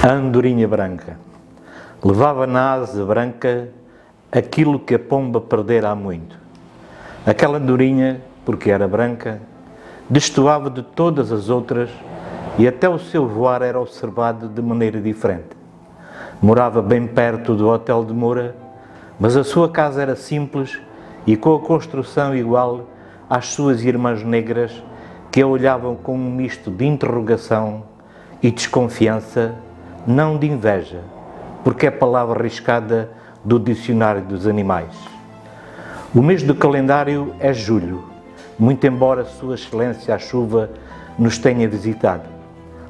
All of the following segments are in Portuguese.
A andorinha branca levava na asa branca aquilo que a pomba perdera há muito. Aquela andorinha, porque era branca, destoava de todas as outras e até o seu voar era observado de maneira diferente. Morava bem perto do Hotel de Moura, mas a sua casa era simples e com a construção igual às suas irmãs negras que a olhavam com um misto de interrogação e desconfiança não de inveja, porque é palavra arriscada do dicionário dos animais. O mês do calendário é julho, muito embora Sua Excelência a chuva nos tenha visitado.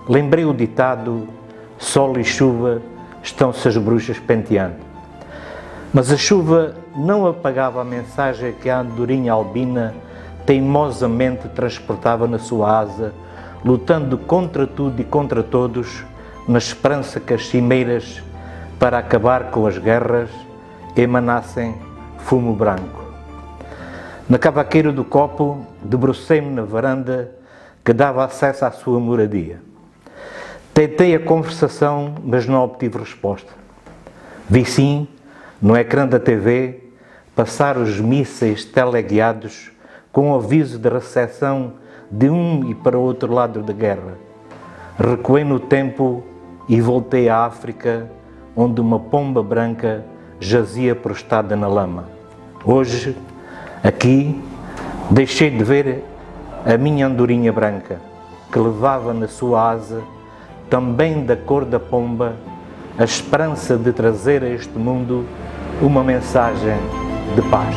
Lembrei o ditado: sol e chuva estão-se as bruxas penteando. Mas a chuva não apagava a mensagem que a andorinha albina teimosamente transportava na sua asa, lutando contra tudo e contra todos na esperança que as cimeiras, para acabar com as guerras, emanassem fumo branco. Na cavaqueira do copo, debrucei-me na varanda que dava acesso à sua moradia. Tentei a conversação, mas não obtive resposta. Vi sim, no ecrã da TV, passar os mísseis teleguiados com aviso de recepção de um e para o outro lado da guerra. Recuei no tempo e voltei à África, onde uma pomba branca jazia prostrada na lama. Hoje, aqui, deixei de ver a minha andorinha branca, que levava na sua asa, também da cor da pomba, a esperança de trazer a este mundo uma mensagem de paz.